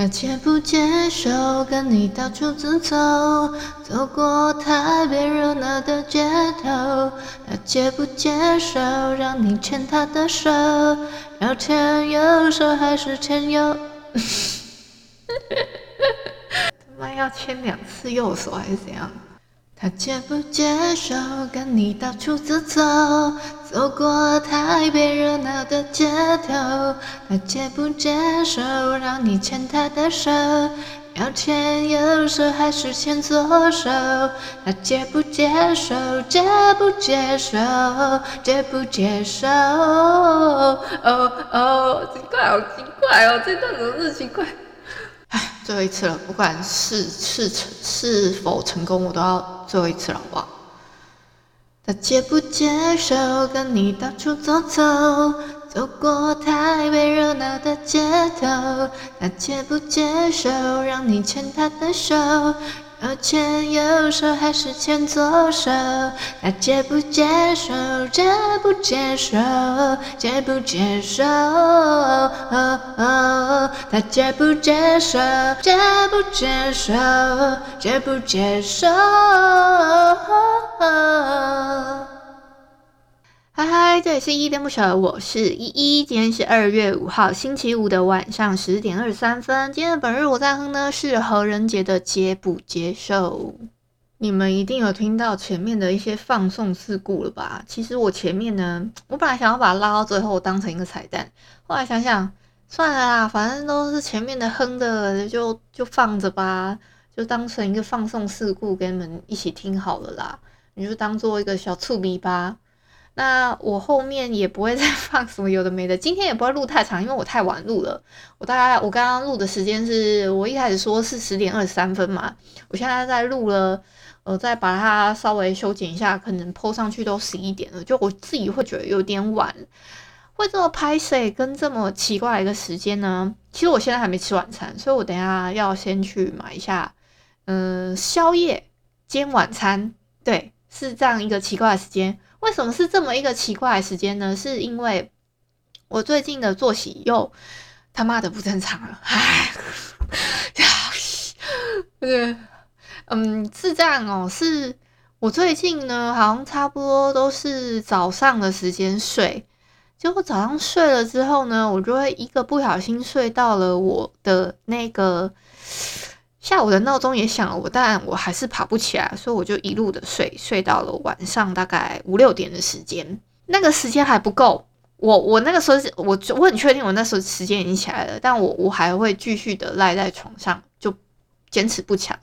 他接不接受跟你到处走走，走过台北热闹的街头。他接不接受让你牵他的手，要牵右手还是牵右？他妈要牵两次右手还是怎样？他接不接受跟你到处走走，走过台北热闹的街头？他接不接受让你牵他的手，要牵右手还是牵左手？他接不接受？接不接受？接不接受？哦哦，奇怪，好奇怪哦，这段怎么是奇怪？唉，最后一次了，不管是是成是否成功，我都要最后一次了，好不好？他接不接受跟你到处走走，走过台北热闹的街头？他接不接受让你牵他的手？要牵右手还是牵左手？他接不接受？接不接受？接不接受？他接不接受？接不接受？接不接受？这里是依依恋不舍，我是依依。今天是二月五号星期五的晚上十点二十三分。今天的本日我在哼呢是何仁杰的《接不接受》。你们一定有听到前面的一些放送事故了吧？其实我前面呢，我本来想要把它拉到最后当成一个彩蛋，后来想想算了啦，反正都是前面的哼的，就就放着吧，就当成一个放送事故跟你们一起听好了啦。你就当做一个小醋逼吧。那我后面也不会再 放什么有的没的，今天也不会录太长，因为我太晚录了。我大概我刚刚录的时间是我一开始说是十点二十三分嘛，我现在在录了，呃，再把它稍微修剪一下，可能 po 上去都十一点了，就我自己会觉得有点晚，会这么拍摄跟这么奇怪一个时间呢？其实我现在还没吃晚餐，所以我等下要先去买一下，嗯、宵夜兼晚餐，对，是这样一个奇怪的时间。为什么是这么一个奇怪的时间呢？是因为我最近的作息又他妈的不正常了。唉，对，嗯，是这样哦。是我最近呢，好像差不多都是早上的时间睡。结果早上睡了之后呢，我就会一个不小心睡到了我的那个。下午的闹钟也响了，我但我还是爬不起来，所以我就一路的睡，睡到了晚上大概五六点的时间。那个时间还不够，我我那个时候我我很确定我那时候时间已经起来了，但我我还会继续的赖在床上，就坚持不起来。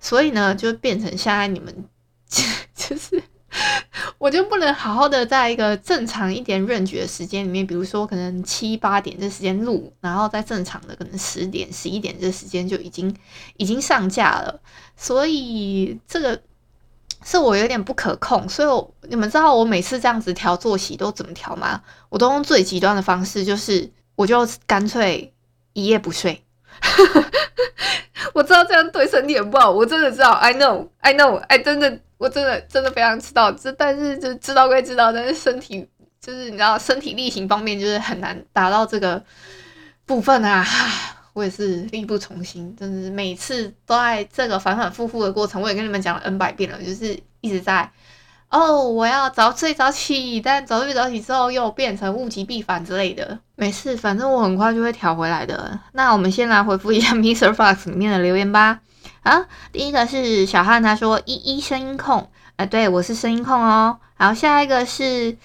所以呢，就变成现在你们 就是。我就不能好好的在一个正常一点任期的时间里面，比如说可能七八点这时间录，然后在正常的可能十点、十一点这时间就已经已经上架了，所以这个是我有点不可控。所以我你们知道我每次这样子调作息都怎么调吗？我都用最极端的方式，就是我就干脆一夜不睡。我知道这样对身体很不好，我真的知道，I know，I know，哎，真的。我真的真的非常知道，这但是就知道归知道，但是身体就是你知道身体力行方面就是很难达到这个部分啊！我也是力不从心，真是每次都在这个反反复复的过程，我也跟你们讲了 N 百遍了，就是一直在哦，我要早睡早起，但早睡早起之后又变成物极必反之类的。没事，反正我很快就会调回来的。那我们先来回复一下 MixerBox 里面的留言吧。啊，第一个是小汉，他说一一声音控，哎、对我是声音控哦。然后下一个是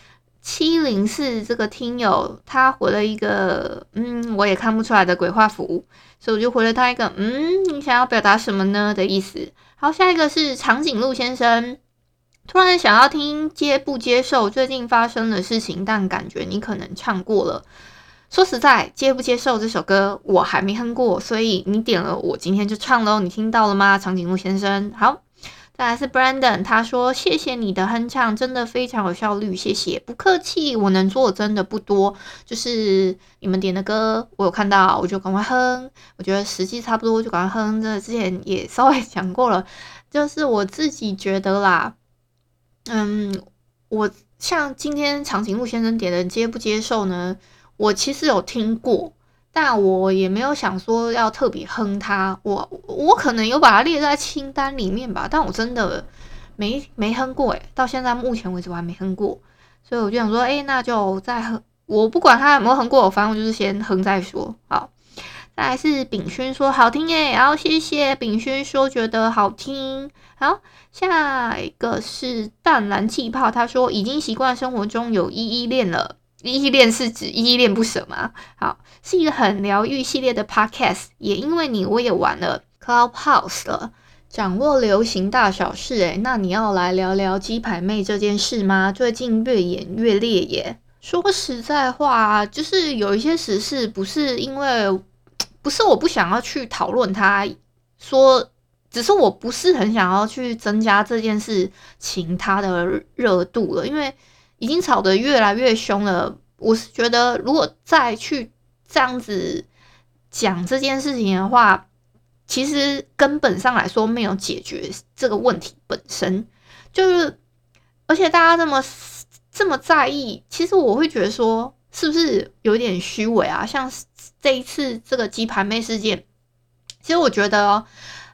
七零四这个听友，他回了一个嗯，我也看不出来的鬼画符，所以我就回了他一个嗯，你想要表达什么呢的意思。好，下一个是长颈鹿先生，突然想要听接不接受最近发生的事情，但感觉你可能唱过了。说实在，接不接受这首歌，我还没哼过，所以你点了，我今天就唱喽。你听到了吗，长颈鹿先生？好。再来是 Brandon，他说：“谢谢你的哼唱，真的非常有效率，谢谢，不客气。我能做的真的不多，就是你们点的歌，我有看到，我就赶快哼。我觉得时机差不多，就赶快哼。这之前也稍微讲过了，就是我自己觉得啦，嗯，我像今天长颈鹿先生点的接不接受呢？我其实有听过。”但我也没有想说要特别哼它，我我可能有把它列在清单里面吧，但我真的没没哼过诶，到现在目前为止我还没哼过，所以我就想说，诶、那就再哼，我不管他有没有哼过，反正我就是先哼再说。好，再来是炳勋说好听耶，然后谢谢炳勋说觉得好听。好，下一个是淡蓝气泡，他说已经习惯生活中有依依恋了。依依恋是指依依恋不舍吗？好，是一个很疗愈系列的 podcast，也因为你，我也玩了 Clubhouse 了，掌握流行大小事。诶，那你要来聊聊鸡排妹这件事吗？最近越演越烈耶。说实在话，就是有一些时事，不是因为不是我不想要去讨论他，说只是我不是很想要去增加这件事情它的热度了，因为。已经吵得越来越凶了，我是觉得如果再去这样子讲这件事情的话，其实根本上来说没有解决这个问题本身，就是而且大家这么这么在意，其实我会觉得说是不是有点虚伪啊？像这一次这个鸡排妹事件，其实我觉得，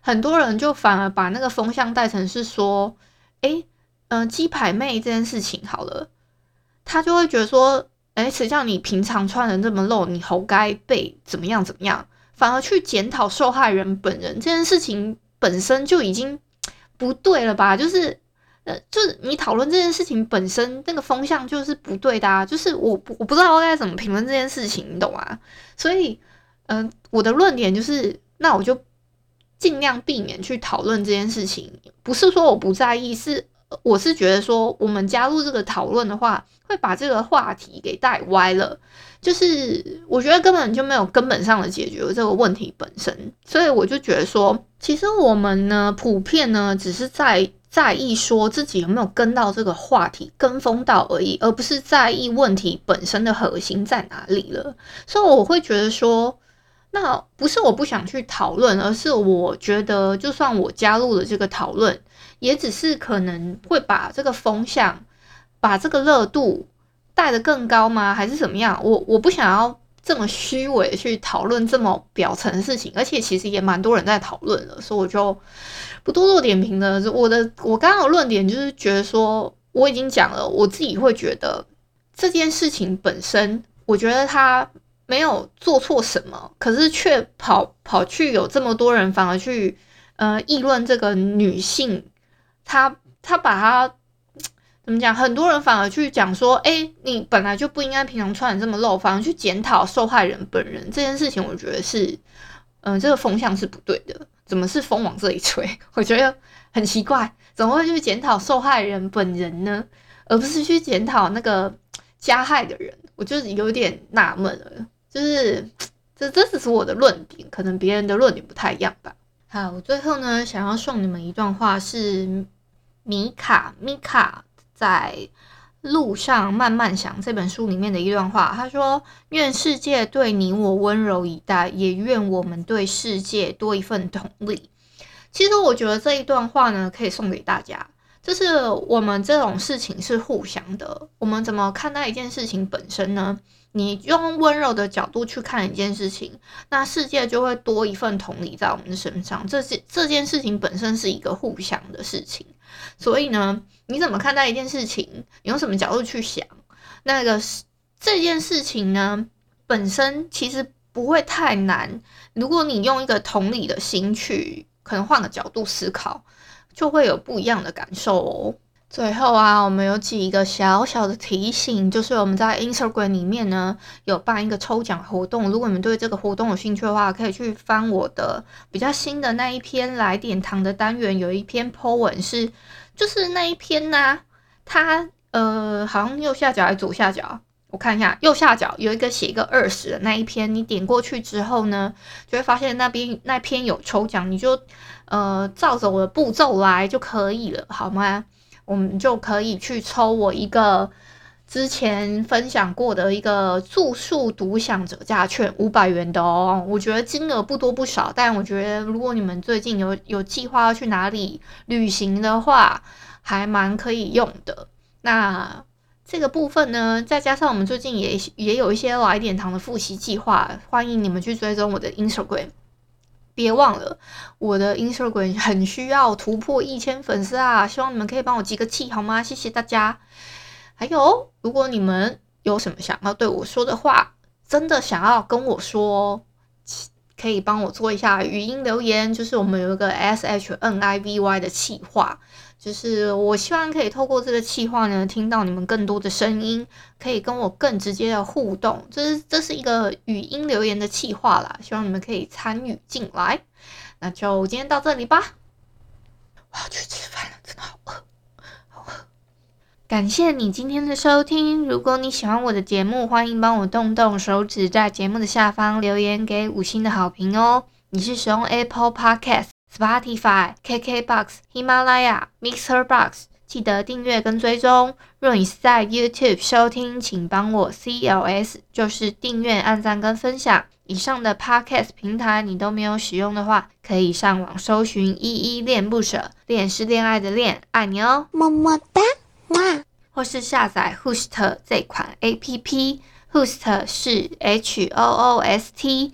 很多人就反而把那个风向带成是说，诶，嗯，鸡排妹这件事情好了。他就会觉得说，哎，谁叫你平常穿的这么露，你活该被怎么样怎么样，反而去检讨受害人本人这件事情本身就已经不对了吧？就是，呃，就是你讨论这件事情本身那个风向就是不对的啊。就是我我不知道该怎么评论这件事情，你懂吗？所以，嗯、我的论点就是，那我就尽量避免去讨论这件事情，不是说我不在意，是。我是觉得说，我们加入这个讨论的话，会把这个话题给带歪了。就是我觉得根本就没有根本上的解决这个问题本身，所以我就觉得说，其实我们呢，普遍呢，只是在在意说自己有没有跟到这个话题，跟风到而已，而不是在意问题本身的核心在哪里了。所以我会觉得说，那不是我不想去讨论，而是我觉得，就算我加入了这个讨论。也只是可能会把这个风向，把这个热度带得更高吗？还是怎么样？我我不想要这么虚伪去讨论这么表层的事情，而且其实也蛮多人在讨论了，所以我就不多做点评了。我的我刚刚的论点就是觉得说，我已经讲了，我自己会觉得这件事情本身，我觉得他没有做错什么，可是却跑跑去有这么多人反而去呃议论这个女性。他他把她怎么讲？很多人反而去讲说：“哎，你本来就不应该平常穿的这么露，反而去检讨受害人本人这件事情。”我觉得是，嗯、这个风向是不对的。怎么是风往这里吹？我觉得很奇怪，怎么会去检讨受害人本人呢？而不是去检讨那个加害的人？我就是有点纳闷了。就是这这只是我的论点，可能别人的论点不太一样吧。好，我最后呢，想要送你们一段话是。米卡米卡在路上慢慢想这本书里面的一段话，他说：“愿世界对你我温柔以待，也愿我们对世界多一份同理。”其实我觉得这一段话呢，可以送给大家，就是我们这种事情是互相的。我们怎么看待一件事情本身呢？你用温柔的角度去看一件事情，那世界就会多一份同理在我们的身上。这件这件事情本身是一个互相的事情，所以呢，你怎么看待一件事情？你用什么角度去想？那个这件事情呢，本身其实不会太难。如果你用一个同理的心去，可能换个角度思考，就会有不一样的感受哦。最后啊，我们有几个小小的提醒，就是我们在 Instagram 里面呢有办一个抽奖活动，如果你们对这个活动有兴趣的话，可以去翻我的比较新的那一篇来点糖的单元，有一篇 po 文是，就是那一篇呢、它呃好像右下角还是左下角，我看一下右下角有一个写一个二十的那一篇，你点过去之后呢，就会发现那边那篇有抽奖，你就呃照着我的步骤来就可以了，好吗？我们就可以去抽我一个之前分享过的一个住宿独享折价券五百元的哦。我觉得金额不多不少，但我觉得如果你们最近有有计划要去哪里旅行的话，还蛮可以用的。那。这个部分呢，再加上我们最近也也有一些来点糖的复习计划，欢迎你们去追踪我的 Instagram。别忘了，我的 Instagram 很需要突破一千粉丝啊！希望你们可以帮我集个气，好吗？谢谢大家。还有，如果你们有什么想要对我说的话，真的想要跟我说，可以帮我做一下语音留言，就是我们有一个 S H N I V Y 的企划。就是我希望可以透过这个企划呢，听到你们更多的声音，可以跟我更直接的互动。这是这是一个语音留言的企划啦，希望你们可以参与进来。那就今天到这里吧，我要去吃饭了，真的好饿，好饿。感谢你今天的收听，如果你喜欢我的节目，欢迎帮我动动手指，在节目的下方留言给五星的好评哦。你是使用 Apple Podcast Podcast？Spotify、KKBox、喜马拉雅、Mixer Box，记得订阅跟追踪。若你是在 YouTube 收听，请帮我 CLS，就是订阅、按赞跟分享。以上的 Podcast 平台你都没有使用的话，可以上网搜寻“依依恋不舍”，恋是恋爱的恋，爱你哦，么么哒，哇！或是下载 Host 这款 APP，Host 是 H O O S T。